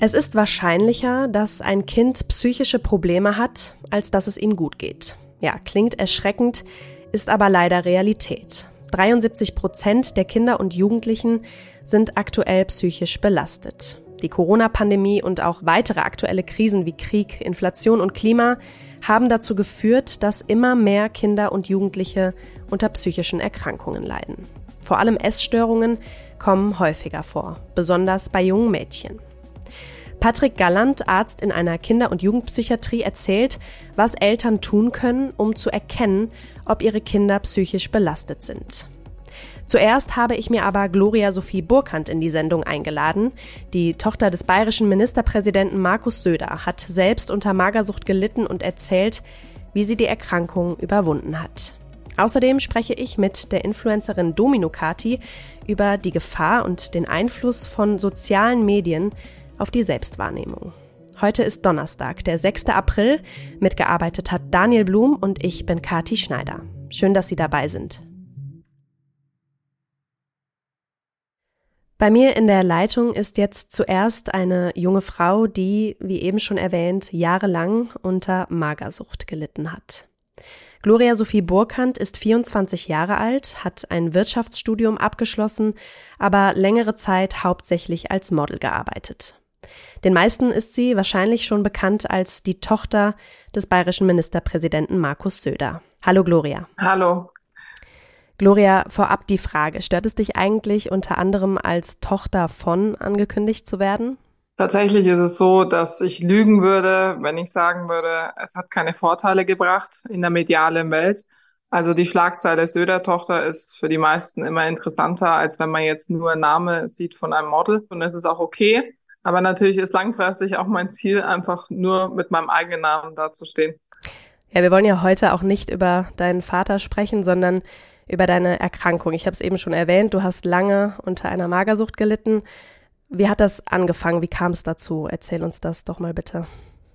Es ist wahrscheinlicher, dass ein Kind psychische Probleme hat, als dass es ihm gut geht. Ja, klingt erschreckend, ist aber leider Realität. 73 Prozent der Kinder und Jugendlichen sind aktuell psychisch belastet. Die Corona-Pandemie und auch weitere aktuelle Krisen wie Krieg, Inflation und Klima haben dazu geführt, dass immer mehr Kinder und Jugendliche unter psychischen Erkrankungen leiden. Vor allem Essstörungen kommen häufiger vor, besonders bei jungen Mädchen. Patrick Galland, Arzt in einer Kinder- und Jugendpsychiatrie, erzählt, was Eltern tun können, um zu erkennen, ob ihre Kinder psychisch belastet sind. Zuerst habe ich mir aber Gloria Sophie Burkhardt in die Sendung eingeladen. Die Tochter des bayerischen Ministerpräsidenten Markus Söder hat selbst unter Magersucht gelitten und erzählt, wie sie die Erkrankung überwunden hat. Außerdem spreche ich mit der Influencerin Domino Kati über die Gefahr und den Einfluss von sozialen Medien auf die Selbstwahrnehmung. Heute ist Donnerstag, der 6. April. Mitgearbeitet hat Daniel Blum und ich bin Kati Schneider. Schön, dass Sie dabei sind. Bei mir in der Leitung ist jetzt zuerst eine junge Frau, die, wie eben schon erwähnt, jahrelang unter Magersucht gelitten hat. Gloria Sophie Burkhardt ist 24 Jahre alt, hat ein Wirtschaftsstudium abgeschlossen, aber längere Zeit hauptsächlich als Model gearbeitet. Den meisten ist sie wahrscheinlich schon bekannt als die Tochter des bayerischen Ministerpräsidenten Markus Söder. Hallo Gloria. Hallo. Gloria, vorab die Frage, stört es dich eigentlich unter anderem als Tochter von angekündigt zu werden? Tatsächlich ist es so, dass ich lügen würde, wenn ich sagen würde, es hat keine Vorteile gebracht in der medialen Welt. Also die Schlagzeile Söder-Tochter ist für die meisten immer interessanter, als wenn man jetzt nur einen Name sieht von einem Model. Und es ist auch okay. Aber natürlich ist langfristig auch mein Ziel, einfach nur mit meinem eigenen Namen dazustehen. Ja, wir wollen ja heute auch nicht über deinen Vater sprechen, sondern über deine Erkrankung. Ich habe es eben schon erwähnt, du hast lange unter einer Magersucht gelitten. Wie hat das angefangen? Wie kam es dazu? Erzähl uns das doch mal bitte.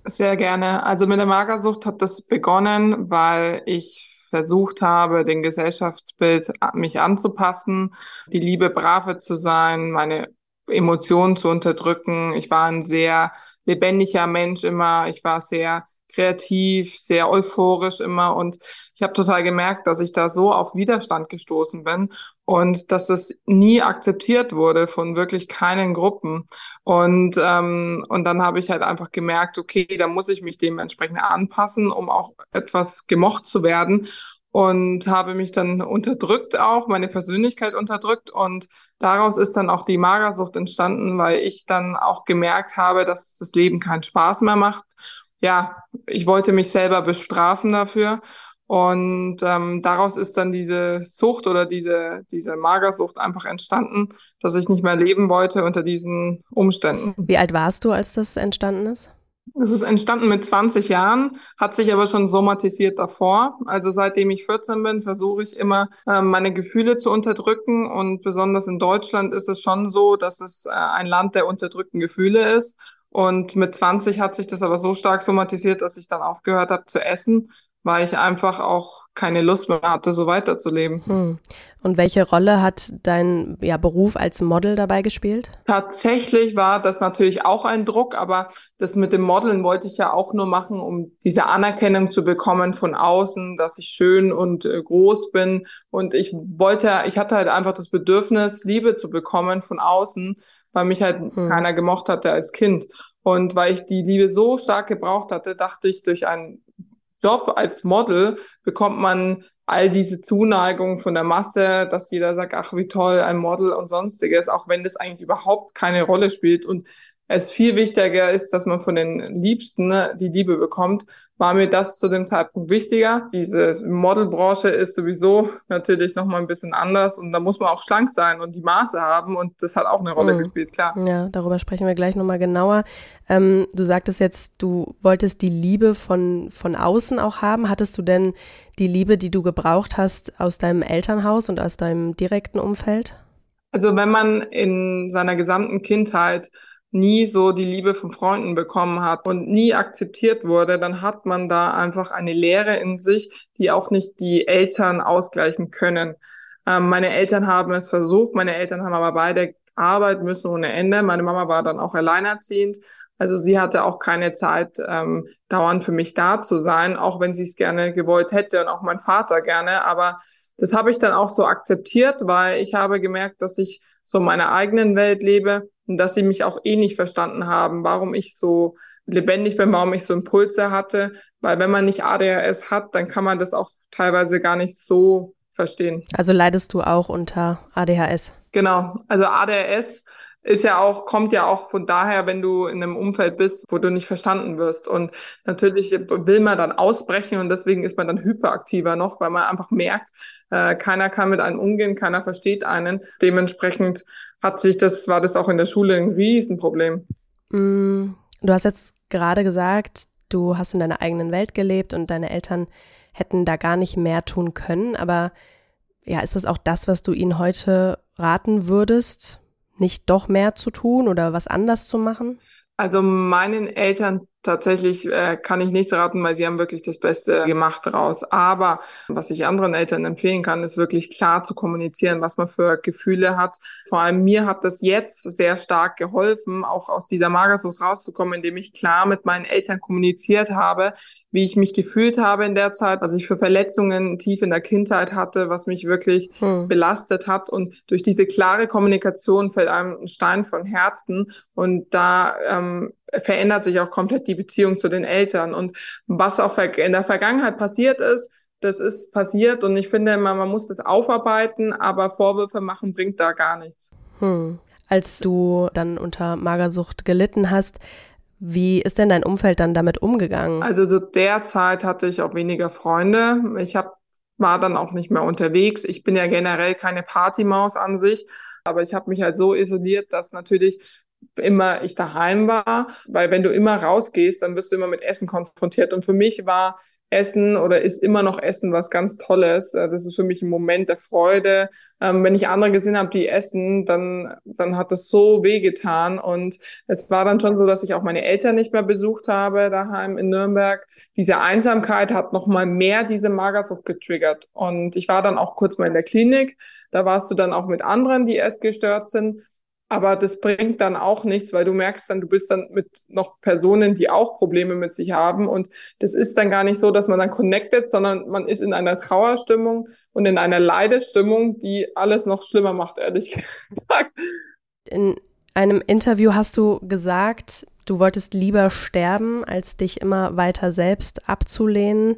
Sehr gerne. Also mit der Magersucht hat das begonnen, weil ich versucht habe, den Gesellschaftsbild mich anzupassen, die Liebe Brave zu sein, meine Emotionen zu unterdrücken. Ich war ein sehr lebendiger Mensch immer. Ich war sehr kreativ, sehr euphorisch immer. Und ich habe total gemerkt, dass ich da so auf Widerstand gestoßen bin und dass das nie akzeptiert wurde von wirklich keinen Gruppen. Und ähm, und dann habe ich halt einfach gemerkt, okay, da muss ich mich dementsprechend anpassen, um auch etwas gemocht zu werden. Und habe mich dann unterdrückt auch, meine Persönlichkeit unterdrückt. Und daraus ist dann auch die Magersucht entstanden, weil ich dann auch gemerkt habe, dass das Leben keinen Spaß mehr macht. Ja, ich wollte mich selber bestrafen dafür und ähm, daraus ist dann diese Sucht oder diese, diese Magersucht einfach entstanden, dass ich nicht mehr leben wollte unter diesen Umständen. Wie alt warst du, als das entstanden ist? Es ist entstanden mit 20 Jahren, hat sich aber schon somatisiert davor. Also seitdem ich 14 bin, versuche ich immer, äh, meine Gefühle zu unterdrücken. Und besonders in Deutschland ist es schon so, dass es äh, ein Land der unterdrückten Gefühle ist. Und mit 20 hat sich das aber so stark somatisiert, dass ich dann aufgehört habe zu essen, weil ich einfach auch keine Lust mehr hatte, so weiterzuleben. Hm. Und welche Rolle hat dein ja, Beruf als Model dabei gespielt? Tatsächlich war das natürlich auch ein Druck, aber das mit dem Modeln wollte ich ja auch nur machen, um diese Anerkennung zu bekommen von außen, dass ich schön und äh, groß bin. Und ich wollte, ich hatte halt einfach das Bedürfnis, Liebe zu bekommen von außen, weil mich halt hm. keiner gemocht hatte als Kind. Und weil ich die Liebe so stark gebraucht hatte, dachte ich, durch einen Job als Model bekommt man all diese Zuneigung von der Masse, dass jeder sagt, ach wie toll, ein Model und sonstiges, auch wenn das eigentlich überhaupt keine Rolle spielt. Und es viel wichtiger ist, dass man von den Liebsten ne, die Liebe bekommt, war mir das zu dem Zeitpunkt wichtiger. Diese Modelbranche ist sowieso natürlich noch mal ein bisschen anders und da muss man auch schlank sein und die Maße haben und das hat auch eine Rolle mhm. gespielt, klar. Ja, darüber sprechen wir gleich noch mal genauer. Ähm, du sagtest jetzt, du wolltest die Liebe von, von außen auch haben. Hattest du denn die Liebe, die du gebraucht hast, aus deinem Elternhaus und aus deinem direkten Umfeld? Also wenn man in seiner gesamten Kindheit nie so die Liebe von Freunden bekommen hat und nie akzeptiert wurde, dann hat man da einfach eine Leere in sich, die auch nicht die Eltern ausgleichen können. Ähm, meine Eltern haben es versucht, meine Eltern haben aber beide arbeiten müssen ohne Ende. Meine Mama war dann auch alleinerziehend. Also sie hatte auch keine Zeit, ähm, dauernd für mich da zu sein, auch wenn sie es gerne gewollt hätte und auch mein Vater gerne. Aber das habe ich dann auch so akzeptiert, weil ich habe gemerkt, dass ich so in meiner eigenen Welt lebe und dass sie mich auch eh nicht verstanden haben, warum ich so lebendig bin, warum ich so Impulse hatte. Weil wenn man nicht ADHS hat, dann kann man das auch teilweise gar nicht so verstehen. Also leidest du auch unter ADHS? Genau. Also ADHS ist ja auch, kommt ja auch von daher, wenn du in einem Umfeld bist, wo du nicht verstanden wirst. Und natürlich will man dann ausbrechen und deswegen ist man dann hyperaktiver noch, weil man einfach merkt, äh, keiner kann mit einem umgehen, keiner versteht einen. Dementsprechend hat sich das, war das auch in der Schule ein Riesenproblem. Mm, du hast jetzt gerade gesagt, du hast in deiner eigenen Welt gelebt und deine Eltern hätten da gar nicht mehr tun können. Aber ja, ist das auch das, was du ihnen heute raten würdest, nicht doch mehr zu tun oder was anders zu machen? Also meinen Eltern tatsächlich äh, kann ich nichts raten, weil sie haben wirklich das Beste gemacht daraus. Aber was ich anderen Eltern empfehlen kann, ist wirklich klar zu kommunizieren, was man für Gefühle hat. Vor allem mir hat das jetzt sehr stark geholfen, auch aus dieser Magersucht rauszukommen, indem ich klar mit meinen Eltern kommuniziert habe, wie ich mich gefühlt habe in der Zeit, was ich für Verletzungen tief in der Kindheit hatte, was mich wirklich hm. belastet hat. Und durch diese klare Kommunikation fällt einem ein Stein von Herzen. Und da ähm, verändert sich auch komplett die Beziehung zu den Eltern. Und was auch in der Vergangenheit passiert ist, das ist passiert und ich finde immer, man muss das aufarbeiten, aber Vorwürfe machen bringt da gar nichts. Hm. Als du dann unter Magersucht gelitten hast, wie ist denn dein Umfeld dann damit umgegangen? Also so derzeit hatte ich auch weniger Freunde. Ich hab, war dann auch nicht mehr unterwegs. Ich bin ja generell keine Partymaus an sich, aber ich habe mich halt so isoliert, dass natürlich immer ich daheim war, weil wenn du immer rausgehst, dann wirst du immer mit Essen konfrontiert. Und für mich war Essen oder ist immer noch Essen was ganz Tolles. Äh, das ist für mich ein Moment der Freude. Ähm, wenn ich andere gesehen habe, die essen, dann, dann hat das so wehgetan. Und es war dann schon so, dass ich auch meine Eltern nicht mehr besucht habe daheim in Nürnberg. Diese Einsamkeit hat nochmal mehr diese Magersucht getriggert. Und ich war dann auch kurz mal in der Klinik. Da warst du dann auch mit anderen, die essgestört sind. Aber das bringt dann auch nichts, weil du merkst dann, du bist dann mit noch Personen, die auch Probleme mit sich haben. Und das ist dann gar nicht so, dass man dann connected, sondern man ist in einer Trauerstimmung und in einer Leidesstimmung, die alles noch schlimmer macht, ehrlich gesagt. In einem Interview hast du gesagt, du wolltest lieber sterben, als dich immer weiter selbst abzulehnen.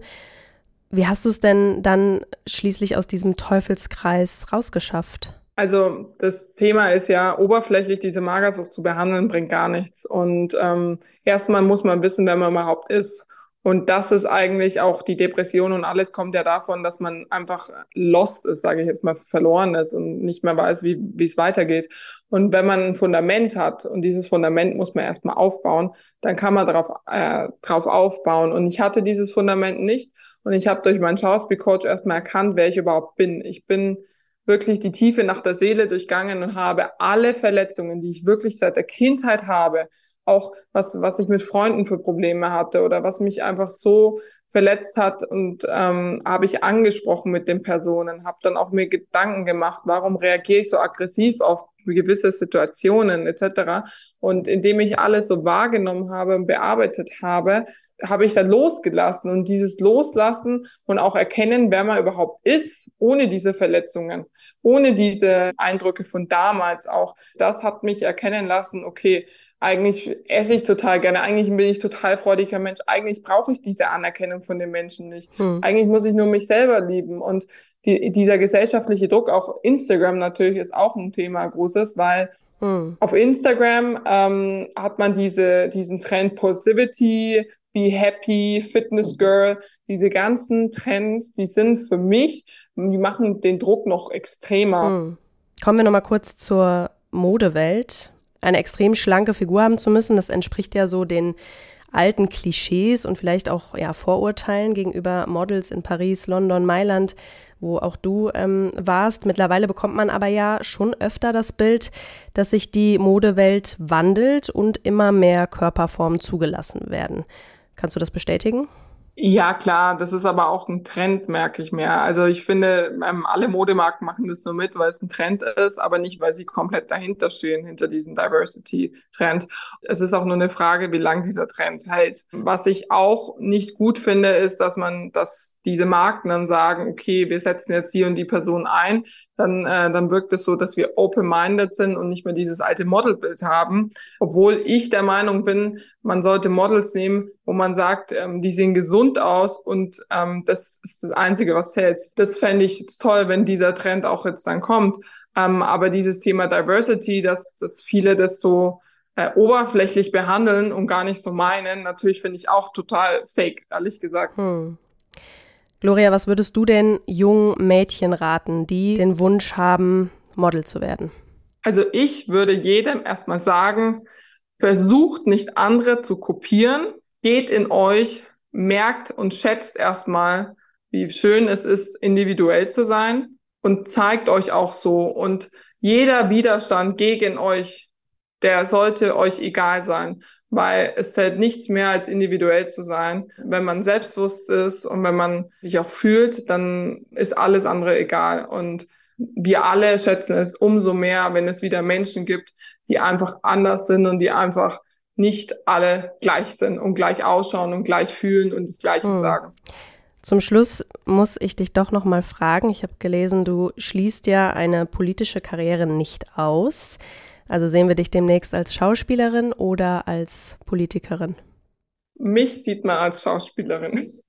Wie hast du es denn dann schließlich aus diesem Teufelskreis rausgeschafft? Also das Thema ist ja oberflächlich, diese Magersucht zu behandeln, bringt gar nichts. Und ähm, erstmal muss man wissen, wer man überhaupt ist. Und das ist eigentlich auch die Depression und alles kommt ja davon, dass man einfach lost ist, sage ich jetzt mal, verloren ist und nicht mehr weiß, wie wie es weitergeht. Und wenn man ein Fundament hat und dieses Fundament muss man erstmal aufbauen, dann kann man darauf äh, drauf aufbauen. Und ich hatte dieses Fundament nicht und ich habe durch meinen Schauspielcoach erstmal erkannt, wer ich überhaupt bin. Ich bin wirklich die Tiefe nach der Seele durchgangen und habe alle Verletzungen, die ich wirklich seit der Kindheit habe, auch was, was ich mit Freunden für Probleme hatte oder was mich einfach so verletzt hat und ähm, habe ich angesprochen mit den Personen, habe dann auch mir Gedanken gemacht, warum reagiere ich so aggressiv auf gewisse Situationen etc. Und indem ich alles so wahrgenommen habe und bearbeitet habe, habe ich dann losgelassen und dieses Loslassen und auch erkennen, wer man überhaupt ist, ohne diese Verletzungen, ohne diese Eindrücke von damals auch, das hat mich erkennen lassen, okay, eigentlich esse ich total gerne, eigentlich bin ich total freudiger Mensch, eigentlich brauche ich diese Anerkennung von den Menschen nicht. Hm. Eigentlich muss ich nur mich selber lieben. Und die, dieser gesellschaftliche Druck, auch Instagram natürlich, ist auch ein Thema großes, weil hm. auf Instagram ähm, hat man diese, diesen Trend Positivity, Be Happy, Fitness Girl, diese ganzen Trends, die sind für mich, die machen den Druck noch extremer. Hm. Kommen wir nochmal kurz zur Modewelt. Eine extrem schlanke Figur haben zu müssen, das entspricht ja so den alten Klischees und vielleicht auch ja, Vorurteilen gegenüber Models in Paris, London, Mailand, wo auch du ähm, warst. Mittlerweile bekommt man aber ja schon öfter das Bild, dass sich die Modewelt wandelt und immer mehr Körperformen zugelassen werden. Kannst du das bestätigen? Ja, klar, das ist aber auch ein Trend, merke ich mehr. Also ich finde, ähm, alle Modemarken machen das nur mit, weil es ein Trend ist, aber nicht, weil sie komplett dahinter stehen, hinter diesem Diversity-Trend. Es ist auch nur eine Frage, wie lang dieser Trend hält. Was ich auch nicht gut finde, ist, dass man, dass diese Marken dann sagen, okay, wir setzen jetzt hier und die Person ein, dann, äh, dann wirkt es so, dass wir open-minded sind und nicht mehr dieses alte Modelbild haben. Obwohl ich der Meinung bin, man sollte Models nehmen, wo man sagt, ähm, die sehen gesund aus und ähm, das ist das Einzige, was zählt. Das fände ich toll, wenn dieser Trend auch jetzt dann kommt. Ähm, aber dieses Thema Diversity, dass, dass viele das so äh, oberflächlich behandeln und gar nicht so meinen, natürlich finde ich auch total fake, ehrlich gesagt. Hm. Gloria, was würdest du denn jungen Mädchen raten, die den Wunsch haben, Model zu werden? Also ich würde jedem erstmal sagen, versucht nicht andere zu kopieren, geht in euch, merkt und schätzt erstmal, wie schön es ist, individuell zu sein und zeigt euch auch so. Und jeder Widerstand gegen euch, der sollte euch egal sein weil es zählt nichts mehr als individuell zu sein. Wenn man selbstbewusst ist und wenn man sich auch fühlt, dann ist alles andere egal. Und wir alle schätzen es umso mehr, wenn es wieder Menschen gibt, die einfach anders sind und die einfach nicht alle gleich sind und gleich ausschauen und gleich fühlen und das Gleiche hm. sagen. Zum Schluss muss ich dich doch noch mal fragen. Ich habe gelesen, du schließt ja eine politische Karriere nicht aus. Also sehen wir dich demnächst als Schauspielerin oder als Politikerin? Mich sieht man als Schauspielerin.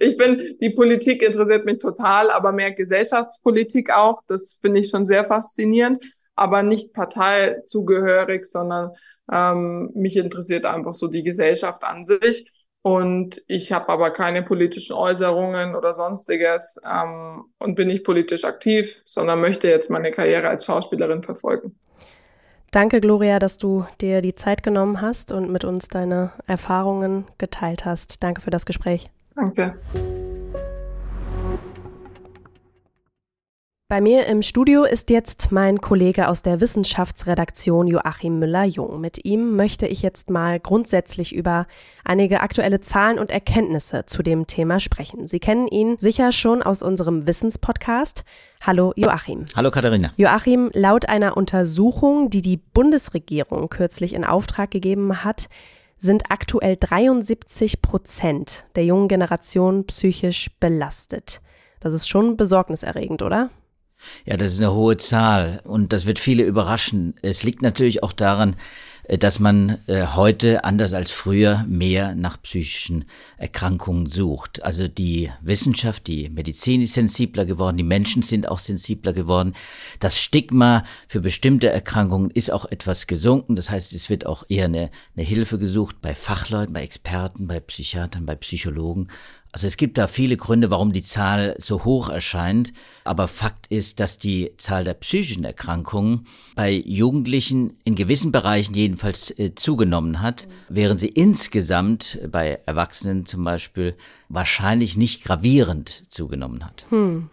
Ich bin, die Politik interessiert mich total, aber mehr Gesellschaftspolitik auch. Das finde ich schon sehr faszinierend, aber nicht parteizugehörig, sondern ähm, mich interessiert einfach so die Gesellschaft an sich. Und ich habe aber keine politischen Äußerungen oder sonstiges ähm, und bin nicht politisch aktiv, sondern möchte jetzt meine Karriere als Schauspielerin verfolgen. Danke, Gloria, dass du dir die Zeit genommen hast und mit uns deine Erfahrungen geteilt hast. Danke für das Gespräch. Danke. Bei mir im Studio ist jetzt mein Kollege aus der Wissenschaftsredaktion Joachim Müller-Jung. Mit ihm möchte ich jetzt mal grundsätzlich über einige aktuelle Zahlen und Erkenntnisse zu dem Thema sprechen. Sie kennen ihn sicher schon aus unserem Wissenspodcast. Hallo Joachim. Hallo Katharina. Joachim, laut einer Untersuchung, die die Bundesregierung kürzlich in Auftrag gegeben hat, sind aktuell 73 Prozent der jungen Generation psychisch belastet. Das ist schon besorgniserregend, oder? Ja, das ist eine hohe Zahl und das wird viele überraschen. Es liegt natürlich auch daran, äh, dass man äh, heute anders als früher mehr nach psychischen Erkrankungen sucht. Also die Wissenschaft, die Medizin ist sensibler geworden, die Menschen sind auch sensibler geworden. Das Stigma für bestimmte Erkrankungen ist auch etwas gesunken. Das heißt, es wird auch eher eine, eine Hilfe gesucht bei Fachleuten, bei Experten, bei Psychiatern, bei Psychologen. Also es gibt da viele Gründe, warum die Zahl so hoch erscheint. Aber Fakt ist, dass die Zahl der psychischen Erkrankungen bei Jugendlichen in gewissen Bereichen jedenfalls äh, zugenommen hat, während sie insgesamt bei Erwachsenen zum Beispiel wahrscheinlich nicht gravierend zugenommen hat. Hm.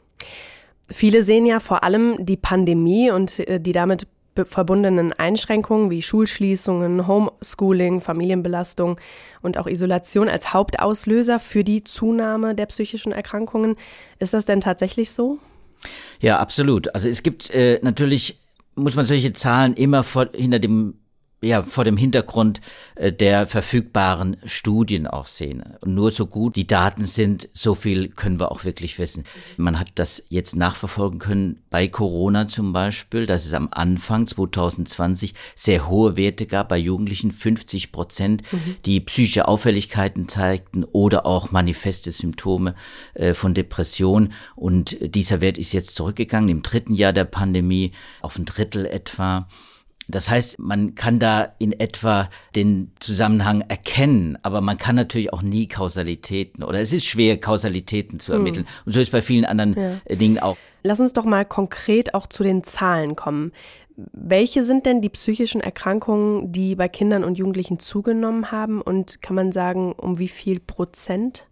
Viele sehen ja vor allem die Pandemie und äh, die damit verbundenen Einschränkungen wie Schulschließungen, Homeschooling, Familienbelastung und auch Isolation als Hauptauslöser für die Zunahme der psychischen Erkrankungen. Ist das denn tatsächlich so? Ja, absolut. Also es gibt äh, natürlich, muss man solche Zahlen immer vor, hinter dem ja, vor dem Hintergrund äh, der verfügbaren Studien auch sehen. Und nur so gut die Daten sind, so viel können wir auch wirklich wissen. Man hat das jetzt nachverfolgen können bei Corona zum Beispiel, dass es am Anfang 2020 sehr hohe Werte gab bei Jugendlichen, 50 Prozent, mhm. die psychische Auffälligkeiten zeigten oder auch manifeste Symptome äh, von Depression. Und dieser Wert ist jetzt zurückgegangen im dritten Jahr der Pandemie auf ein Drittel etwa. Das heißt, man kann da in etwa den Zusammenhang erkennen, aber man kann natürlich auch nie Kausalitäten oder es ist schwer, Kausalitäten zu hm. ermitteln. Mhm. Und so ist bei vielen anderen ja. Äh, Dingen auch. Lass uns doch mal konkret auch zu den Zahlen kommen. Welche sind denn die psychischen Erkrankungen, die bei Kindern und Jugendlichen zugenommen haben? Und kann man sagen, um wie viel Prozent?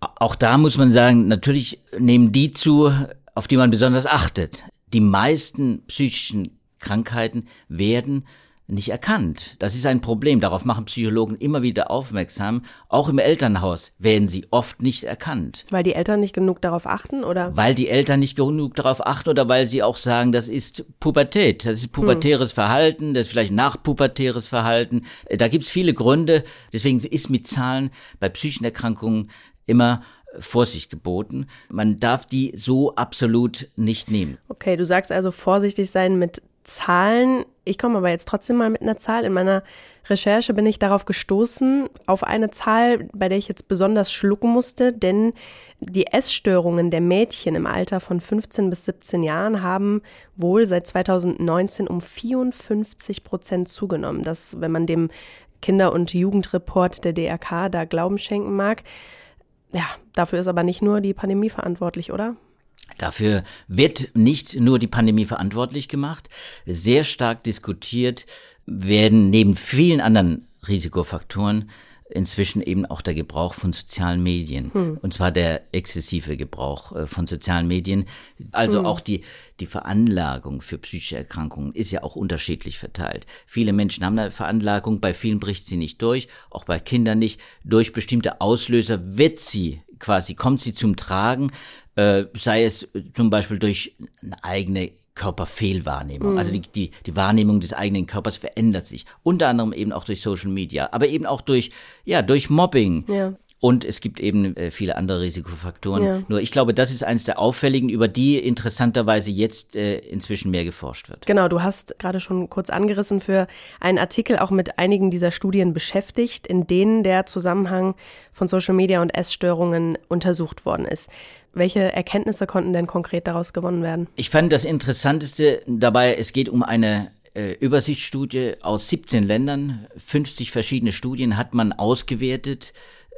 Auch da muss man sagen, natürlich nehmen die zu, auf die man besonders achtet. Die meisten psychischen Krankheiten werden nicht erkannt. Das ist ein Problem. Darauf machen Psychologen immer wieder aufmerksam. Auch im Elternhaus werden sie oft nicht erkannt. Weil die Eltern nicht genug darauf achten, oder? Weil die Eltern nicht genug darauf achten oder weil sie auch sagen, das ist Pubertät. Das ist pubertäres hm. Verhalten, das ist vielleicht nachpubertäres Verhalten. Da gibt's viele Gründe. Deswegen ist mit Zahlen bei psychischen Erkrankungen immer Vorsicht geboten. Man darf die so absolut nicht nehmen. Okay, du sagst also vorsichtig sein mit Zahlen. Ich komme aber jetzt trotzdem mal mit einer Zahl. In meiner Recherche bin ich darauf gestoßen, auf eine Zahl, bei der ich jetzt besonders schlucken musste, denn die Essstörungen der Mädchen im Alter von 15 bis 17 Jahren haben wohl seit 2019 um 54 Prozent zugenommen. Das, wenn man dem Kinder- und Jugendreport der DRK da Glauben schenken mag. Ja, dafür ist aber nicht nur die Pandemie verantwortlich, oder? Dafür wird nicht nur die Pandemie verantwortlich gemacht, sehr stark diskutiert werden neben vielen anderen Risikofaktoren inzwischen eben auch der Gebrauch von sozialen Medien. Hm. Und zwar der exzessive Gebrauch äh, von sozialen Medien. Also hm. auch die, die Veranlagung für psychische Erkrankungen ist ja auch unterschiedlich verteilt. Viele Menschen haben eine Veranlagung, bei vielen bricht sie nicht durch, auch bei Kindern nicht. Durch bestimmte Auslöser wird sie quasi, kommt sie zum Tragen, äh, sei es zum Beispiel durch eine eigene Körperfehlwahrnehmung. Mhm. Also die, die, die Wahrnehmung des eigenen Körpers verändert sich. Unter anderem eben auch durch Social Media, aber eben auch durch, ja, durch Mobbing. Ja. Und es gibt eben äh, viele andere Risikofaktoren. Ja. Nur ich glaube, das ist eines der auffälligen, über die interessanterweise jetzt äh, inzwischen mehr geforscht wird. Genau, du hast gerade schon kurz angerissen für einen Artikel auch mit einigen dieser Studien beschäftigt, in denen der Zusammenhang von Social Media und Essstörungen untersucht worden ist. Welche Erkenntnisse konnten denn konkret daraus gewonnen werden? Ich fand das Interessanteste dabei, es geht um eine äh, Übersichtsstudie aus 17 Ländern. 50 verschiedene Studien hat man ausgewertet.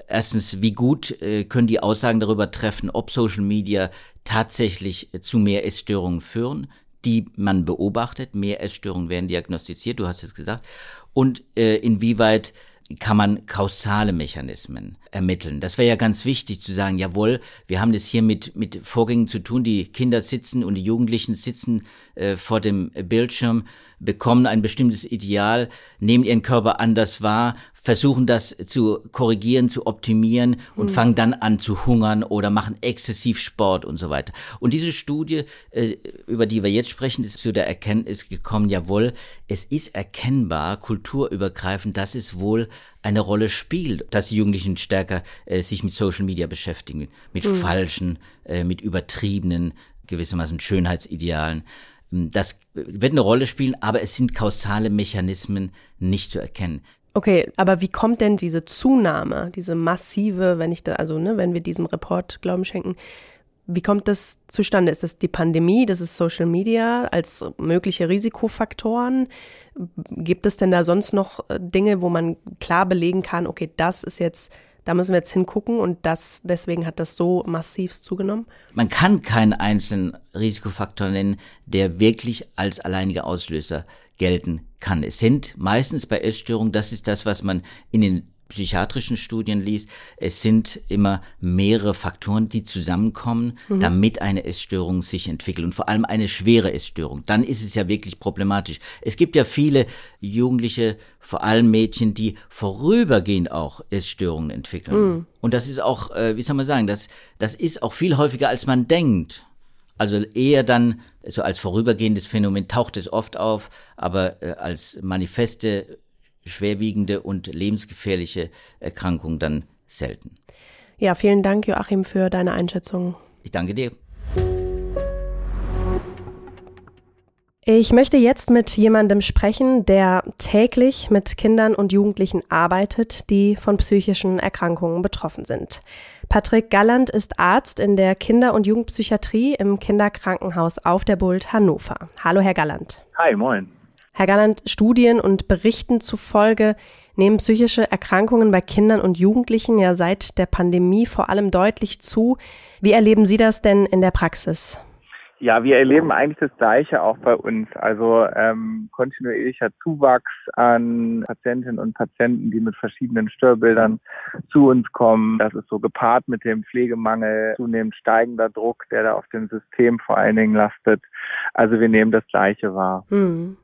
Erstens, wie gut äh, können die Aussagen darüber treffen, ob Social Media tatsächlich äh, zu mehr Essstörungen führen, die man beobachtet. Mehr Essstörungen werden diagnostiziert, du hast es gesagt. Und äh, inwieweit kann man kausale Mechanismen ermitteln. Das wäre ja ganz wichtig zu sagen, jawohl, wir haben das hier mit, mit Vorgängen zu tun, die Kinder sitzen und die Jugendlichen sitzen äh, vor dem Bildschirm, bekommen ein bestimmtes Ideal, nehmen ihren Körper anders wahr, versuchen das zu korrigieren, zu optimieren und mhm. fangen dann an zu hungern oder machen exzessiv Sport und so weiter. Und diese Studie, äh, über die wir jetzt sprechen, ist zu der Erkenntnis gekommen, jawohl, es ist erkennbar, kulturübergreifend, dass es wohl eine Rolle spielt, dass die Jugendlichen stärker äh, sich mit Social Media beschäftigen, mit mhm. falschen, äh, mit übertriebenen, gewissermaßen Schönheitsidealen. Das wird eine Rolle spielen, aber es sind kausale Mechanismen nicht zu erkennen. Okay, aber wie kommt denn diese Zunahme, diese massive, wenn ich da, also ne, wenn wir diesem Report Glauben schenken, wie kommt das zustande? Ist das die Pandemie? Das ist Social Media als mögliche Risikofaktoren? Gibt es denn da sonst noch äh, Dinge, wo man klar belegen kann, okay, das ist jetzt, da müssen wir jetzt hingucken und das, deswegen hat das so massiv zugenommen? Man kann keinen einzelnen Risikofaktor nennen, der wirklich als alleiniger Auslöser gelten kann. Es sind meistens bei Essstörungen, das ist das, was man in den psychiatrischen Studien liest, es sind immer mehrere Faktoren, die zusammenkommen, mhm. damit eine Essstörung sich entwickelt und vor allem eine schwere Essstörung. Dann ist es ja wirklich problematisch. Es gibt ja viele Jugendliche, vor allem Mädchen, die vorübergehend auch Essstörungen entwickeln. Mhm. Und das ist auch, äh, wie soll man sagen, das, das ist auch viel häufiger, als man denkt. Also eher dann so als vorübergehendes Phänomen taucht es oft auf, aber äh, als manifeste schwerwiegende und lebensgefährliche Erkrankung dann selten. Ja, vielen Dank, Joachim, für deine Einschätzung. Ich danke dir. Ich möchte jetzt mit jemandem sprechen, der täglich mit Kindern und Jugendlichen arbeitet, die von psychischen Erkrankungen betroffen sind. Patrick Galland ist Arzt in der Kinder- und Jugendpsychiatrie im Kinderkrankenhaus auf der Bult Hannover. Hallo, Herr Galland. Hi, moin. Herr Galland, Studien und Berichten zufolge nehmen psychische Erkrankungen bei Kindern und Jugendlichen ja seit der Pandemie vor allem deutlich zu. Wie erleben Sie das denn in der Praxis? Ja, wir erleben eigentlich das Gleiche auch bei uns. Also ähm, kontinuierlicher Zuwachs an Patientinnen und Patienten, die mit verschiedenen Störbildern zu uns kommen. Das ist so gepaart mit dem Pflegemangel, zunehmend steigender Druck, der da auf dem System vor allen Dingen lastet. Also wir nehmen das Gleiche wahr. Hm.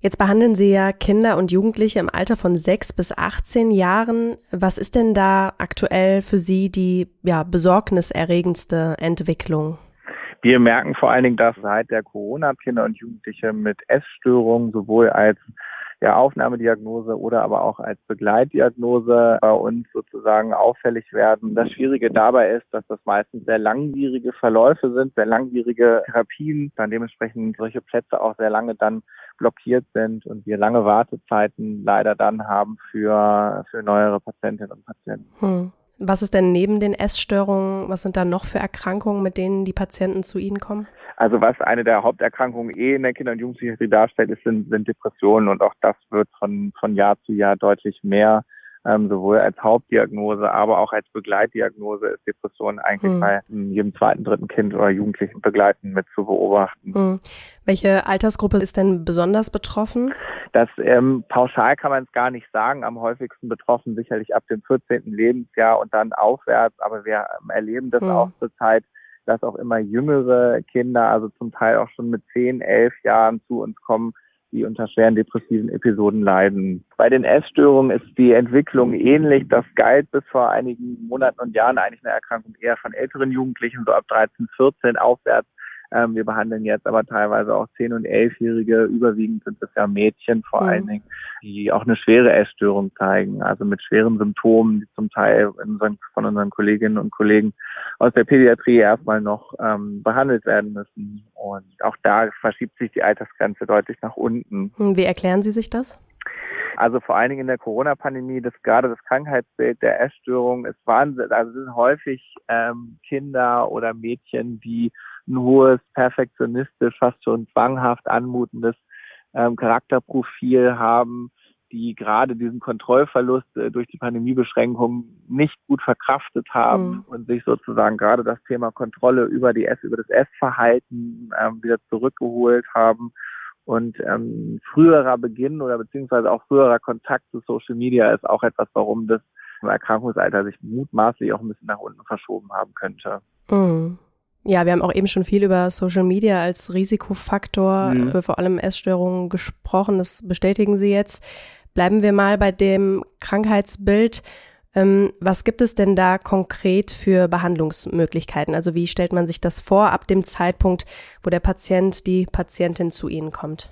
Jetzt behandeln Sie ja Kinder und Jugendliche im Alter von 6 bis 18 Jahren. Was ist denn da aktuell für Sie die ja, besorgniserregendste Entwicklung? Wir merken vor allen Dingen, dass seit der Corona Kinder und Jugendliche mit Essstörungen sowohl als ja, Aufnahmediagnose oder aber auch als Begleitdiagnose bei uns sozusagen auffällig werden. Das Schwierige dabei ist, dass das meistens sehr langwierige Verläufe sind, sehr langwierige Therapien, dann dementsprechend solche Plätze auch sehr lange dann blockiert sind und wir lange Wartezeiten leider dann haben für, für neuere Patientinnen und Patienten. Hm. Was ist denn neben den Essstörungen, was sind da noch für Erkrankungen, mit denen die Patienten zu Ihnen kommen? Also was eine der Haupterkrankungen eh in der Kinder- und Jugendpsychiatrie darstellt, ist, sind, sind Depressionen und auch das wird von, von Jahr zu Jahr deutlich mehr ähm, sowohl als Hauptdiagnose, aber auch als Begleitdiagnose ist Depression eigentlich mhm. bei jedem zweiten, dritten Kind oder Jugendlichen begleitend mit zu beobachten. Mhm. Welche Altersgruppe ist denn besonders betroffen? Das ähm, pauschal kann man es gar nicht sagen. Am häufigsten betroffen sicherlich ab dem 14. Lebensjahr und dann aufwärts, aber wir ähm, erleben das mhm. auch zurzeit dass auch immer jüngere Kinder, also zum Teil auch schon mit zehn, elf Jahren zu uns kommen, die unter schweren depressiven Episoden leiden. Bei den Essstörungen ist die Entwicklung ähnlich. Das galt bis vor einigen Monaten und Jahren eigentlich eine Erkrankung eher von älteren Jugendlichen, so ab 13, 14 aufwärts. Ähm, wir behandeln jetzt aber teilweise auch 10- und 11-Jährige. Überwiegend sind es ja Mädchen vor mhm. allen Dingen, die auch eine schwere Essstörung zeigen, also mit schweren Symptomen, die zum Teil unseren, von unseren Kolleginnen und Kollegen aus der Pädiatrie erstmal noch ähm, behandelt werden müssen. Und auch da verschiebt sich die Altersgrenze deutlich nach unten. Hm, wie erklären Sie sich das? Also vor allen Dingen in der Corona-Pandemie, das gerade das Krankheitsbild der Essstörung, es waren also es sind häufig ähm, Kinder oder Mädchen, die ein hohes, perfektionistisch, fast schon zwanghaft anmutendes ähm, Charakterprofil haben, die gerade diesen Kontrollverlust äh, durch die Pandemiebeschränkungen nicht gut verkraftet haben mhm. und sich sozusagen gerade das Thema Kontrolle über die S, über das Essverhalten ähm, wieder zurückgeholt haben. Und ähm, früherer Beginn oder beziehungsweise auch früherer Kontakt zu Social Media ist auch etwas, warum das Erkrankungsalter sich mutmaßlich auch ein bisschen nach unten verschoben haben könnte. Mhm. Ja, wir haben auch eben schon viel über Social Media als Risikofaktor mhm. für vor allem Essstörungen gesprochen. Das bestätigen Sie jetzt. Bleiben wir mal bei dem Krankheitsbild. Ähm, was gibt es denn da konkret für Behandlungsmöglichkeiten? Also wie stellt man sich das vor ab dem Zeitpunkt, wo der Patient, die Patientin zu Ihnen kommt?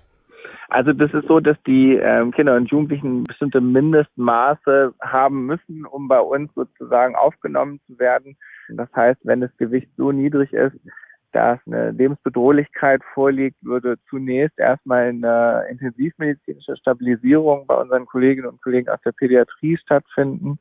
Also das ist so, dass die ähm, Kinder und Jugendlichen bestimmte Mindestmaße haben müssen, um bei uns sozusagen aufgenommen zu werden. Das heißt, wenn das Gewicht so niedrig ist, dass eine Lebensbedrohlichkeit vorliegt, würde zunächst erstmal eine intensivmedizinische Stabilisierung bei unseren Kolleginnen und Kollegen aus der Pädiatrie stattfinden.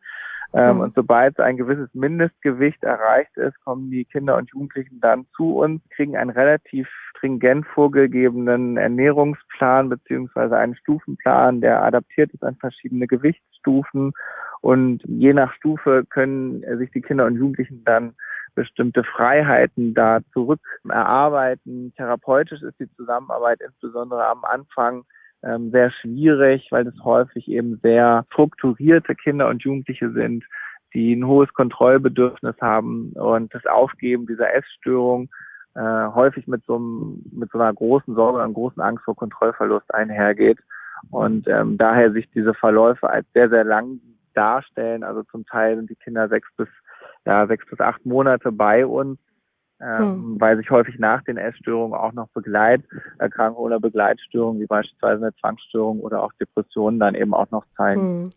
Ähm, mhm. Und sobald ein gewisses Mindestgewicht erreicht ist, kommen die Kinder und Jugendlichen dann zu uns, kriegen einen relativ stringent vorgegebenen Ernährungsplan beziehungsweise einen Stufenplan, der adaptiert ist an verschiedene Gewichtsstufen. Und je nach Stufe können sich die Kinder und Jugendlichen dann bestimmte Freiheiten da zurück erarbeiten. Therapeutisch ist die Zusammenarbeit insbesondere am Anfang ähm, sehr schwierig, weil es häufig eben sehr strukturierte Kinder und Jugendliche sind, die ein hohes Kontrollbedürfnis haben und das Aufgeben dieser Essstörung äh, häufig mit so, einem, mit so einer großen Sorge und großen Angst vor Kontrollverlust einhergeht. Und ähm, daher sich diese Verläufe als sehr, sehr lang darstellen. Also zum Teil sind die Kinder sechs bis ja, sechs bis acht Monate bei uns ähm, hm. weil sich häufig nach den Essstörungen auch noch Begleiterkrankungen oder Begleitstörungen, wie beispielsweise eine Zwangsstörung oder auch Depressionen dann eben auch noch zeigen. Hm.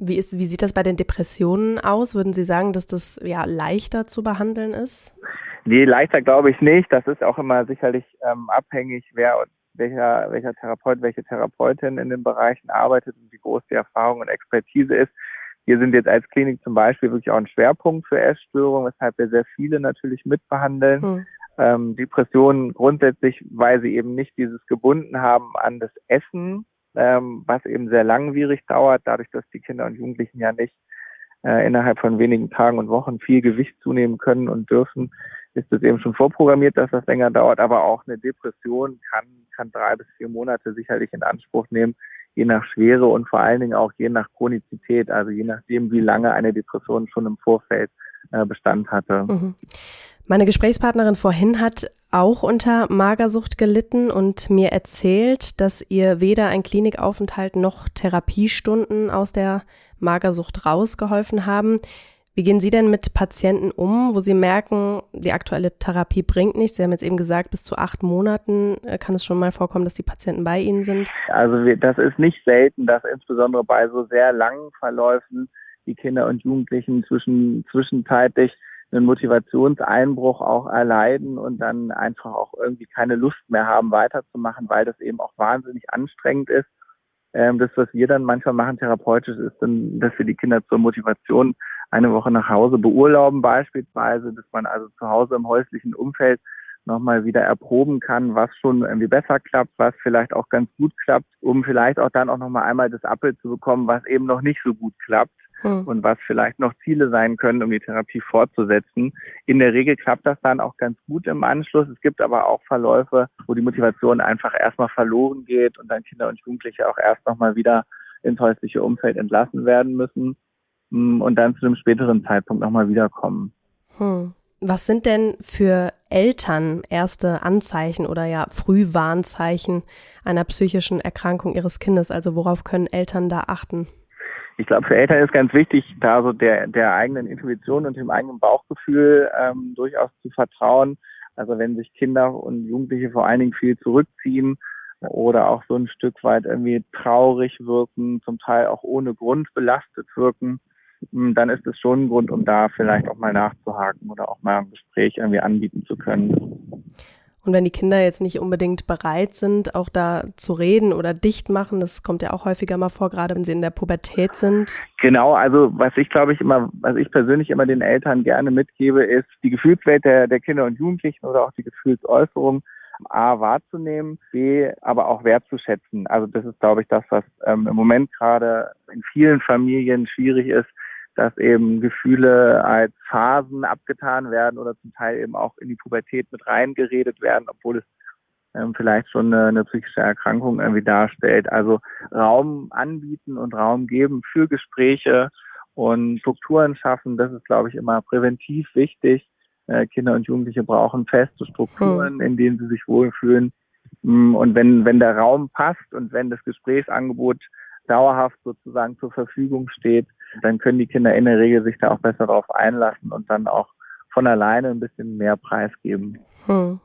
Wie, ist, wie sieht das bei den Depressionen aus? Würden Sie sagen, dass das ja leichter zu behandeln ist? Nee, leichter glaube ich nicht. Das ist auch immer sicherlich ähm, abhängig, wer welcher, welcher Therapeut, welche Therapeutin in den Bereichen arbeitet und wie groß die Erfahrung und Expertise ist. Wir sind jetzt als Klinik zum Beispiel wirklich auch ein Schwerpunkt für Essstörungen, weshalb wir sehr viele natürlich mitbehandeln. Mhm. Ähm, Depressionen grundsätzlich, weil sie eben nicht dieses gebunden haben an das Essen, ähm, was eben sehr langwierig dauert, dadurch, dass die Kinder und Jugendlichen ja nicht äh, innerhalb von wenigen Tagen und Wochen viel Gewicht zunehmen können und dürfen, ist es eben schon vorprogrammiert, dass das länger dauert. Aber auch eine Depression kann, kann drei bis vier Monate sicherlich in Anspruch nehmen, je nach Schwere und vor allen Dingen auch je nach Chronizität, also je nachdem, wie lange eine Depression schon im Vorfeld äh, Bestand hatte. Mhm. Meine Gesprächspartnerin vorhin hat auch unter Magersucht gelitten und mir erzählt, dass ihr weder ein Klinikaufenthalt noch Therapiestunden aus der Magersucht rausgeholfen haben. Wie gehen Sie denn mit Patienten um, wo Sie merken, die aktuelle Therapie bringt nichts? Sie haben jetzt eben gesagt, bis zu acht Monaten äh, kann es schon mal vorkommen, dass die Patienten bei Ihnen sind. Also das ist nicht selten, dass insbesondere bei so sehr langen Verläufen die Kinder und Jugendlichen zwischen, zwischenzeitlich einen Motivationseinbruch auch erleiden und dann einfach auch irgendwie keine Lust mehr haben, weiterzumachen, weil das eben auch wahnsinnig anstrengend ist. Ähm, das, was wir dann manchmal machen, therapeutisch, ist dann, dass wir die Kinder zur Motivation eine Woche nach Hause beurlauben beispielsweise, dass man also zu Hause im häuslichen Umfeld nochmal wieder erproben kann, was schon irgendwie besser klappt, was vielleicht auch ganz gut klappt, um vielleicht auch dann auch nochmal einmal das Appel zu bekommen, was eben noch nicht so gut klappt hm. und was vielleicht noch Ziele sein können, um die Therapie fortzusetzen. In der Regel klappt das dann auch ganz gut im Anschluss. Es gibt aber auch Verläufe, wo die Motivation einfach erstmal verloren geht und dann Kinder und Jugendliche auch erst nochmal wieder ins häusliche Umfeld entlassen werden müssen. Mm, und dann zu einem späteren Zeitpunkt nochmal wiederkommen. Hm. Was sind denn für Eltern erste Anzeichen oder ja Frühwarnzeichen einer psychischen Erkrankung ihres Kindes? Also worauf können Eltern da achten? Ich glaube, für Eltern ist ganz wichtig, da so der, der eigenen Intuition und dem eigenen Bauchgefühl ähm, durchaus zu vertrauen. Also wenn sich Kinder und Jugendliche vor allen Dingen viel zurückziehen oder auch so ein Stück weit irgendwie traurig wirken, zum Teil auch ohne Grund belastet wirken, dann ist es schon ein Grund, um da vielleicht auch mal nachzuhaken oder auch mal ein Gespräch irgendwie anbieten zu können. Und wenn die Kinder jetzt nicht unbedingt bereit sind, auch da zu reden oder dicht machen, das kommt ja auch häufiger mal vor, gerade wenn sie in der Pubertät sind. Genau, also was ich glaube ich immer, was ich persönlich immer den Eltern gerne mitgebe, ist die Gefühlswelt der, der Kinder und Jugendlichen oder auch die Gefühlsäußerung A wahrzunehmen, B aber auch wertzuschätzen. Also das ist, glaube ich, das, was ähm, im Moment gerade in vielen Familien schwierig ist, dass eben Gefühle als Phasen abgetan werden oder zum Teil eben auch in die Pubertät mit reingeredet werden, obwohl es ähm, vielleicht schon eine, eine psychische Erkrankung irgendwie darstellt. Also Raum anbieten und Raum geben für Gespräche und Strukturen schaffen, das ist, glaube ich, immer präventiv wichtig. Äh, Kinder und Jugendliche brauchen feste Strukturen, hm. in denen sie sich wohlfühlen. Mm, und wenn, wenn der Raum passt und wenn das Gesprächsangebot dauerhaft sozusagen zur Verfügung steht, dann können die Kinder in der Regel sich da auch besser darauf einlassen und dann auch von alleine ein bisschen mehr preisgeben. Hm.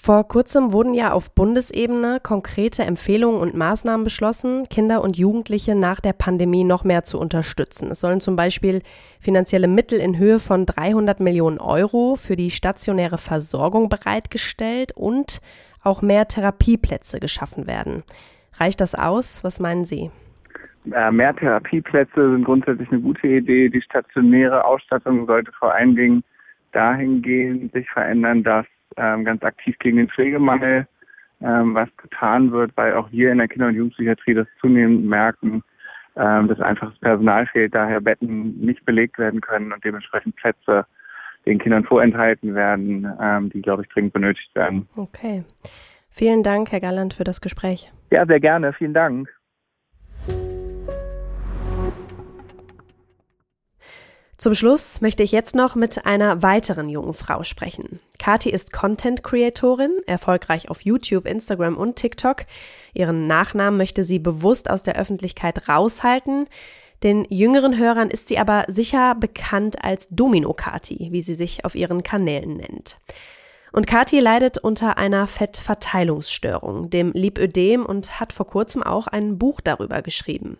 Vor kurzem wurden ja auf Bundesebene konkrete Empfehlungen und Maßnahmen beschlossen, Kinder und Jugendliche nach der Pandemie noch mehr zu unterstützen. Es sollen zum Beispiel finanzielle Mittel in Höhe von 300 Millionen Euro für die stationäre Versorgung bereitgestellt und auch mehr Therapieplätze geschaffen werden. Reicht das aus? Was meinen Sie? Äh, mehr Therapieplätze sind grundsätzlich eine gute Idee. Die stationäre Ausstattung sollte vor allen Dingen dahingehend sich verändern, dass ähm, ganz aktiv gegen den Pflegemangel ähm, was getan wird, weil auch wir in der Kinder- und Jugendpsychiatrie das zunehmend merken, ähm, dass einfach das Personal fehlt, daher Betten nicht belegt werden können und dementsprechend Plätze den Kindern vorenthalten werden, ähm, die, glaube ich, dringend benötigt werden. Okay. Vielen Dank, Herr Galland, für das Gespräch. Ja, sehr gerne. Vielen Dank. Zum Schluss möchte ich jetzt noch mit einer weiteren jungen Frau sprechen. Kati ist Content-Creatorin, erfolgreich auf YouTube, Instagram und TikTok. Ihren Nachnamen möchte sie bewusst aus der Öffentlichkeit raushalten. Den jüngeren Hörern ist sie aber sicher bekannt als Domino Kati, wie sie sich auf ihren Kanälen nennt. Und Kati leidet unter einer Fettverteilungsstörung, dem Lipödem, und hat vor kurzem auch ein Buch darüber geschrieben.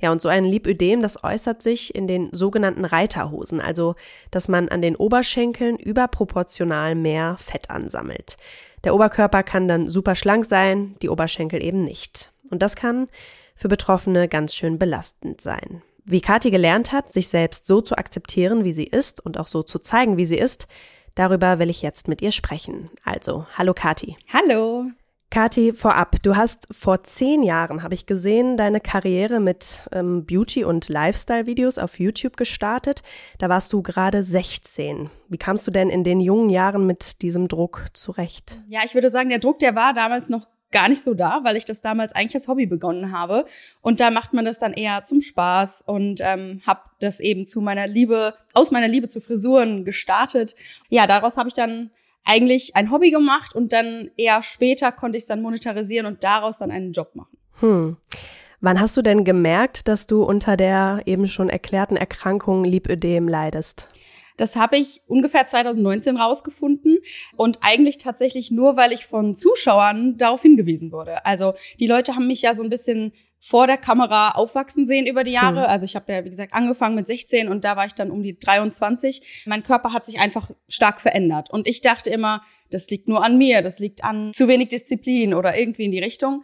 Ja, und so ein Lipödem, das äußert sich in den sogenannten Reiterhosen, also dass man an den Oberschenkeln überproportional mehr Fett ansammelt. Der Oberkörper kann dann super schlank sein, die Oberschenkel eben nicht. Und das kann für Betroffene ganz schön belastend sein. Wie Kathi gelernt hat, sich selbst so zu akzeptieren, wie sie ist und auch so zu zeigen, wie sie ist, darüber will ich jetzt mit ihr sprechen. Also, hallo Kathi. Hallo. Kathi, vorab, du hast vor zehn Jahren, habe ich gesehen, deine Karriere mit ähm, Beauty- und Lifestyle-Videos auf YouTube gestartet. Da warst du gerade 16. Wie kamst du denn in den jungen Jahren mit diesem Druck zurecht? Ja, ich würde sagen, der Druck, der war damals noch gar nicht so da, weil ich das damals eigentlich als Hobby begonnen habe. Und da macht man das dann eher zum Spaß und ähm, habe das eben zu meiner Liebe, aus meiner Liebe zu Frisuren gestartet. Ja, daraus habe ich dann eigentlich ein Hobby gemacht und dann eher später konnte ich es dann monetarisieren und daraus dann einen Job machen. Hm. Wann hast du denn gemerkt, dass du unter der eben schon erklärten Erkrankung Lipödem leidest? Das habe ich ungefähr 2019 rausgefunden und eigentlich tatsächlich nur, weil ich von Zuschauern darauf hingewiesen wurde. Also die Leute haben mich ja so ein bisschen vor der Kamera aufwachsen sehen über die Jahre. Hm. Also ich habe ja, wie gesagt, angefangen mit 16 und da war ich dann um die 23. Mein Körper hat sich einfach stark verändert. Und ich dachte immer, das liegt nur an mir, das liegt an zu wenig Disziplin oder irgendwie in die Richtung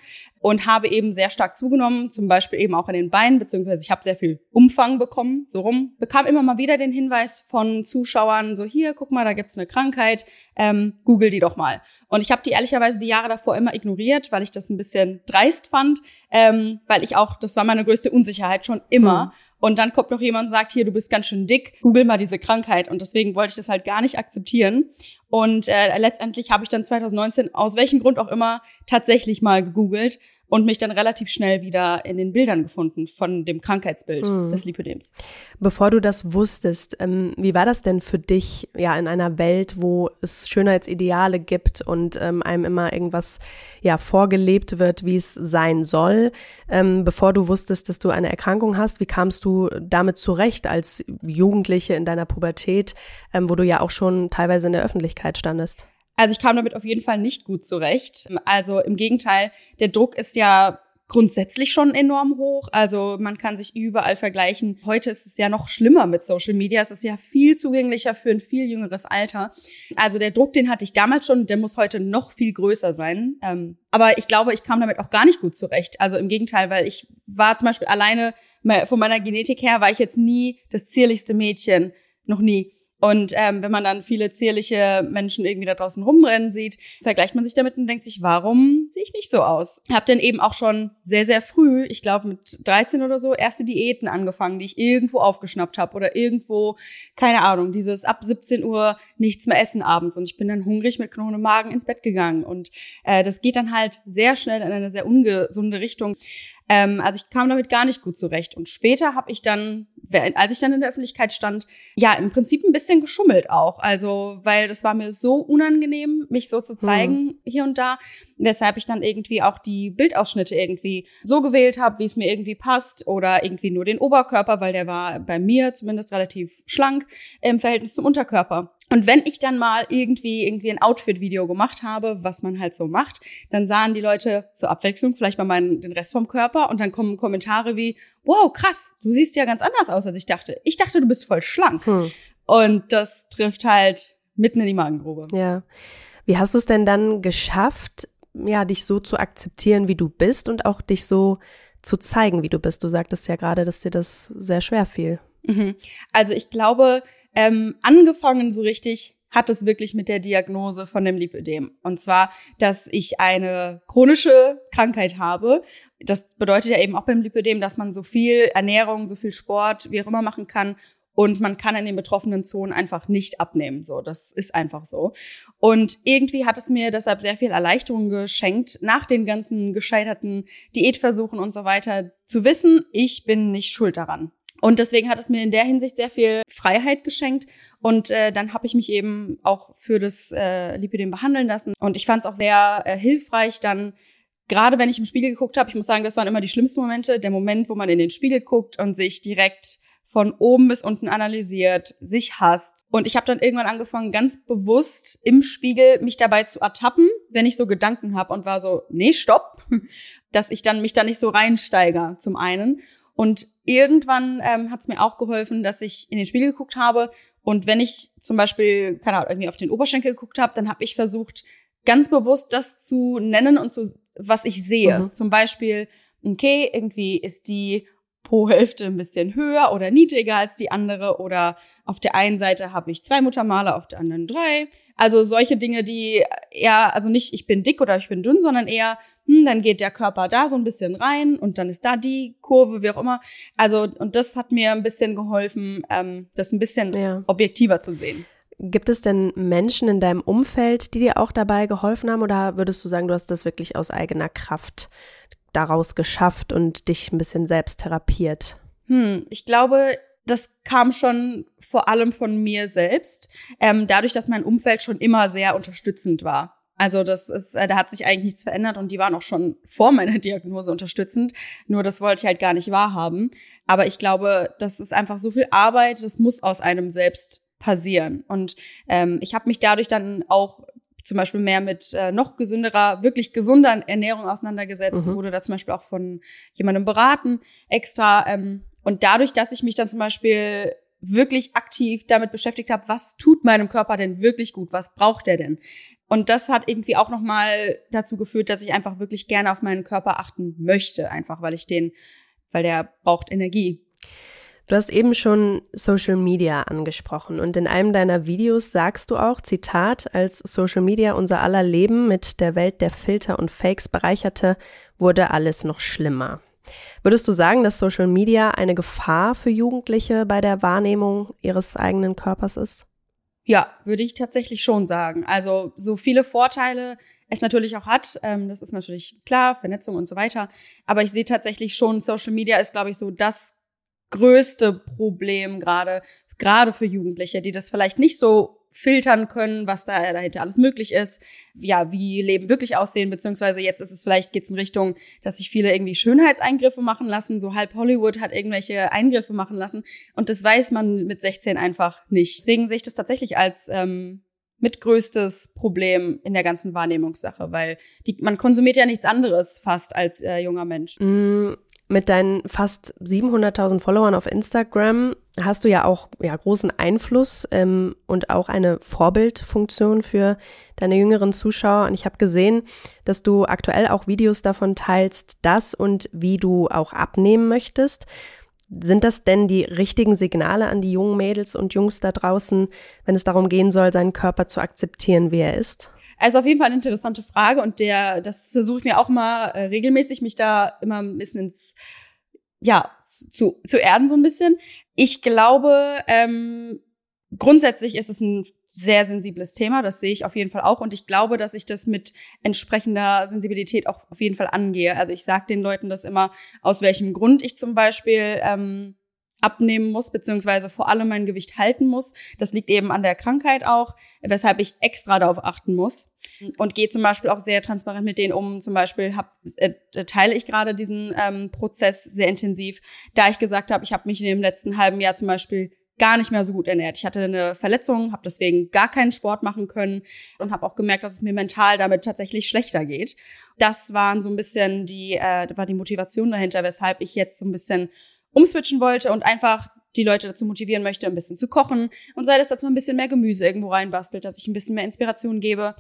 und habe eben sehr stark zugenommen, zum Beispiel eben auch in den Beinen, beziehungsweise ich habe sehr viel Umfang bekommen, so rum. Bekam immer mal wieder den Hinweis von Zuschauern, so hier, guck mal, da gibt's eine Krankheit, ähm, google die doch mal. Und ich habe die ehrlicherweise die Jahre davor immer ignoriert, weil ich das ein bisschen dreist fand, ähm, weil ich auch, das war meine größte Unsicherheit schon immer. Mhm. Und dann kommt noch jemand und sagt, hier, du bist ganz schön dick, google mal diese Krankheit. Und deswegen wollte ich das halt gar nicht akzeptieren. Und äh, letztendlich habe ich dann 2019, aus welchem Grund auch immer, tatsächlich mal gegoogelt und mich dann relativ schnell wieder in den Bildern gefunden von dem Krankheitsbild mhm. des Lipödems. Bevor du das wusstest, ähm, wie war das denn für dich, ja, in einer Welt, wo es Schönheitsideale gibt und ähm, einem immer irgendwas, ja, vorgelebt wird, wie es sein soll, ähm, bevor du wusstest, dass du eine Erkrankung hast, wie kamst du damit zurecht als Jugendliche in deiner Pubertät, ähm, wo du ja auch schon teilweise in der Öffentlichkeit standest? Also ich kam damit auf jeden Fall nicht gut zurecht. Also im Gegenteil, der Druck ist ja grundsätzlich schon enorm hoch. Also man kann sich überall vergleichen. Heute ist es ja noch schlimmer mit Social Media. Es ist ja viel zugänglicher für ein viel jüngeres Alter. Also der Druck, den hatte ich damals schon, der muss heute noch viel größer sein. Ähm, aber ich glaube, ich kam damit auch gar nicht gut zurecht. Also im Gegenteil, weil ich war zum Beispiel alleine von meiner Genetik her, war ich jetzt nie das zierlichste Mädchen. Noch nie. Und ähm, wenn man dann viele zierliche Menschen irgendwie da draußen rumrennen sieht, vergleicht man sich damit und denkt sich, warum sehe ich nicht so aus? Hab dann eben auch schon sehr, sehr früh, ich glaube mit 13 oder so, erste Diäten angefangen, die ich irgendwo aufgeschnappt habe oder irgendwo, keine Ahnung, dieses ab 17 Uhr nichts mehr essen abends. Und ich bin dann hungrig mit knurrendem Magen ins Bett gegangen. Und äh, das geht dann halt sehr schnell in eine sehr ungesunde Richtung. Ähm, also ich kam damit gar nicht gut zurecht. Und später habe ich dann, als ich dann in der Öffentlichkeit stand, ja, im Prinzip ein bisschen geschummelt auch. Also, weil das war mir so unangenehm, mich so zu zeigen mhm. hier und da, weshalb ich dann irgendwie auch die Bildausschnitte irgendwie so gewählt habe, wie es mir irgendwie passt oder irgendwie nur den Oberkörper, weil der war bei mir zumindest relativ schlank im Verhältnis zum Unterkörper. Und wenn ich dann mal irgendwie irgendwie ein Outfit-Video gemacht habe, was man halt so macht, dann sahen die Leute zur Abwechslung vielleicht mal meinen, den Rest vom Körper und dann kommen Kommentare wie, wow, krass, du siehst ja ganz anders aus, als ich dachte. Ich dachte, du bist voll schlank. Hm. Und das trifft halt mitten in die Magengrube. Ja. Wie hast du es denn dann geschafft, ja, dich so zu akzeptieren, wie du bist und auch dich so zu zeigen, wie du bist? Du sagtest ja gerade, dass dir das sehr schwer fiel. Mhm. Also ich glaube, ähm, angefangen so richtig hat es wirklich mit der Diagnose von dem Lipödem. Und zwar, dass ich eine chronische Krankheit habe. Das bedeutet ja eben auch beim Lipödem, dass man so viel Ernährung, so viel Sport, wie auch immer machen kann. Und man kann in den betroffenen Zonen einfach nicht abnehmen. So, das ist einfach so. Und irgendwie hat es mir deshalb sehr viel Erleichterung geschenkt, nach den ganzen gescheiterten Diätversuchen und so weiter, zu wissen, ich bin nicht schuld daran. Und deswegen hat es mir in der Hinsicht sehr viel Freiheit geschenkt. Und äh, dann habe ich mich eben auch für das äh, Lipidem behandeln lassen. Und ich fand es auch sehr äh, hilfreich, dann gerade wenn ich im Spiegel geguckt habe, ich muss sagen, das waren immer die schlimmsten Momente, der Moment, wo man in den Spiegel guckt und sich direkt von oben bis unten analysiert, sich hasst. Und ich habe dann irgendwann angefangen, ganz bewusst im Spiegel mich dabei zu ertappen, wenn ich so Gedanken habe und war so, nee, stopp, dass ich dann mich da nicht so reinsteige zum einen. Und irgendwann ähm, hat es mir auch geholfen, dass ich in den Spiegel geguckt habe. Und wenn ich zum Beispiel, keine Ahnung, irgendwie auf den Oberschenkel geguckt habe, dann habe ich versucht, ganz bewusst das zu nennen und zu, was ich sehe. Mhm. Zum Beispiel, okay, irgendwie ist die pro Hälfte ein bisschen höher oder niedriger als die andere oder auf der einen Seite habe ich zwei Muttermale, auf der anderen drei. Also solche Dinge, die eher, also nicht ich bin dick oder ich bin dünn, sondern eher, hm, dann geht der Körper da so ein bisschen rein und dann ist da die Kurve, wie auch immer. Also und das hat mir ein bisschen geholfen, ähm, das ein bisschen ja. objektiver zu sehen. Gibt es denn Menschen in deinem Umfeld, die dir auch dabei geholfen haben oder würdest du sagen, du hast das wirklich aus eigener Kraft daraus geschafft und dich ein bisschen selbst therapiert? Hm, ich glaube, das kam schon vor allem von mir selbst, ähm, dadurch, dass mein Umfeld schon immer sehr unterstützend war. Also das ist, äh, da hat sich eigentlich nichts verändert und die waren auch schon vor meiner Diagnose unterstützend. Nur das wollte ich halt gar nicht wahrhaben. Aber ich glaube, das ist einfach so viel Arbeit, das muss aus einem selbst passieren. Und ähm, ich habe mich dadurch dann auch zum Beispiel mehr mit äh, noch gesünderer, wirklich gesunder Ernährung auseinandergesetzt, mhm. wurde da zum Beispiel auch von jemandem beraten extra. Ähm, und dadurch, dass ich mich dann zum Beispiel wirklich aktiv damit beschäftigt habe, was tut meinem Körper denn wirklich gut, was braucht er denn? Und das hat irgendwie auch nochmal dazu geführt, dass ich einfach wirklich gerne auf meinen Körper achten möchte, einfach weil ich den, weil der braucht Energie. Du hast eben schon Social Media angesprochen und in einem deiner Videos sagst du auch, Zitat, als Social Media unser aller Leben mit der Welt der Filter und Fakes bereicherte, wurde alles noch schlimmer. Würdest du sagen, dass Social Media eine Gefahr für Jugendliche bei der Wahrnehmung ihres eigenen Körpers ist? Ja, würde ich tatsächlich schon sagen. Also so viele Vorteile es natürlich auch hat, ähm, das ist natürlich klar, Vernetzung und so weiter. Aber ich sehe tatsächlich schon, Social Media ist, glaube ich, so das größte Problem gerade, gerade für Jugendliche, die das vielleicht nicht so filtern können, was da dahinter alles möglich ist, ja, wie Leben wirklich aussehen, beziehungsweise jetzt ist es vielleicht, geht es in Richtung, dass sich viele irgendwie Schönheitseingriffe machen lassen, so halb Hollywood hat irgendwelche Eingriffe machen lassen und das weiß man mit 16 einfach nicht. Deswegen sehe ich das tatsächlich als ähm, mitgrößtes Problem in der ganzen Wahrnehmungssache, weil die, man konsumiert ja nichts anderes fast als äh, junger Mensch. Mm, mit deinen fast 700.000 Followern auf Instagram hast du ja auch ja, großen Einfluss ähm, und auch eine Vorbildfunktion für deine jüngeren Zuschauer. Und ich habe gesehen, dass du aktuell auch Videos davon teilst, dass und wie du auch abnehmen möchtest. Sind das denn die richtigen Signale an die jungen Mädels und Jungs da draußen, wenn es darum gehen soll, seinen Körper zu akzeptieren, wie er ist? Also auf jeden Fall eine interessante Frage und der, das versuche ich mir auch mal äh, regelmäßig, mich da immer ein bisschen ins, ja, zu, zu erden so ein bisschen. Ich glaube, ähm, grundsätzlich ist es ein sehr sensibles Thema, das sehe ich auf jeden Fall auch und ich glaube, dass ich das mit entsprechender Sensibilität auch auf jeden Fall angehe. Also ich sage den Leuten das immer, aus welchem Grund ich zum Beispiel ähm, abnehmen muss, beziehungsweise vor allem mein Gewicht halten muss. Das liegt eben an der Krankheit auch, weshalb ich extra darauf achten muss. Und gehe zum Beispiel auch sehr transparent mit denen um. Zum Beispiel hab, äh, teile ich gerade diesen ähm, Prozess sehr intensiv, da ich gesagt habe, ich habe mich in dem letzten halben Jahr zum Beispiel gar nicht mehr so gut ernährt. Ich hatte eine Verletzung, habe deswegen gar keinen Sport machen können und habe auch gemerkt, dass es mir mental damit tatsächlich schlechter geht. Das waren so ein bisschen die, äh, war die Motivation dahinter, weshalb ich jetzt so ein bisschen umswitchen wollte und einfach die Leute dazu motivieren möchte, ein bisschen zu kochen und sei das, dass man ein bisschen mehr Gemüse irgendwo reinbastelt, dass ich ein bisschen mehr Inspiration gebe.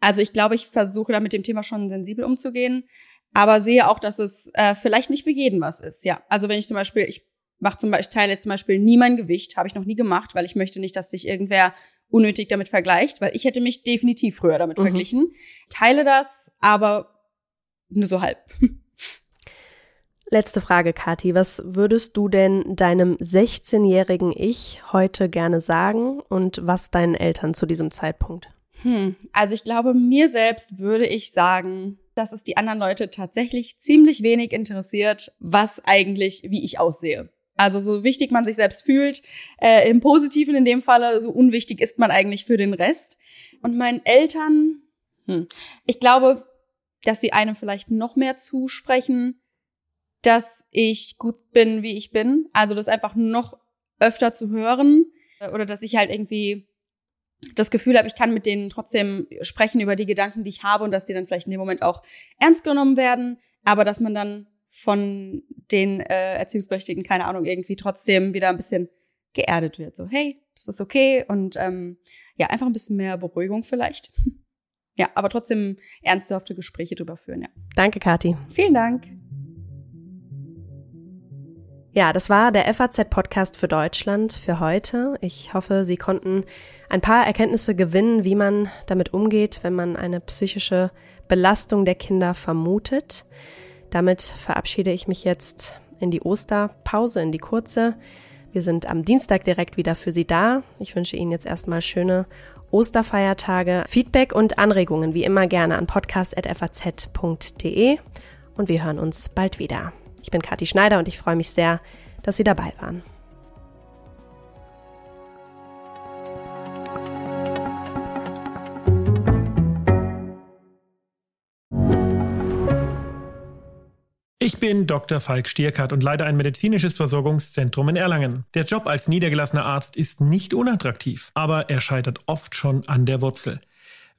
Also ich glaube, ich versuche da mit dem Thema schon sensibel umzugehen, aber sehe auch, dass es äh, vielleicht nicht für jeden was ist. Ja, also wenn ich zum Beispiel, ich mache zum Beispiel, ich teile zum Beispiel nie mein Gewicht, habe ich noch nie gemacht, weil ich möchte nicht, dass sich irgendwer unnötig damit vergleicht, weil ich hätte mich definitiv früher damit mhm. verglichen. Teile das, aber nur so halb. Letzte Frage, Kati. Was würdest du denn deinem 16-jährigen Ich heute gerne sagen und was deinen Eltern zu diesem Zeitpunkt? Hm, also ich glaube, mir selbst würde ich sagen, dass es die anderen Leute tatsächlich ziemlich wenig interessiert, was eigentlich, wie ich aussehe. Also so wichtig man sich selbst fühlt, äh, im Positiven in dem Falle, so unwichtig ist man eigentlich für den Rest. Und meinen Eltern, hm, ich glaube, dass sie einem vielleicht noch mehr zusprechen, dass ich gut bin, wie ich bin. Also das einfach noch öfter zu hören oder dass ich halt irgendwie das Gefühl habe, ich kann mit denen trotzdem sprechen über die Gedanken, die ich habe und dass die dann vielleicht in dem Moment auch ernst genommen werden, aber dass man dann von den äh, Erziehungsberechtigten, keine Ahnung, irgendwie trotzdem wieder ein bisschen geerdet wird. So, hey, das ist okay und ähm, ja, einfach ein bisschen mehr Beruhigung vielleicht. ja, aber trotzdem ernsthafte Gespräche drüber führen, ja. Danke, Kathi. Vielen Dank. Ja, das war der FAZ-Podcast für Deutschland für heute. Ich hoffe, Sie konnten ein paar Erkenntnisse gewinnen, wie man damit umgeht, wenn man eine psychische Belastung der Kinder vermutet. Damit verabschiede ich mich jetzt in die Osterpause, in die kurze. Wir sind am Dienstag direkt wieder für Sie da. Ich wünsche Ihnen jetzt erstmal schöne Osterfeiertage. Feedback und Anregungen wie immer gerne an podcast.faz.de und wir hören uns bald wieder. Ich bin Kathi Schneider und ich freue mich sehr, dass Sie dabei waren. Ich bin Dr. Falk Stierkart und leite ein medizinisches Versorgungszentrum in Erlangen. Der Job als niedergelassener Arzt ist nicht unattraktiv, aber er scheitert oft schon an der Wurzel.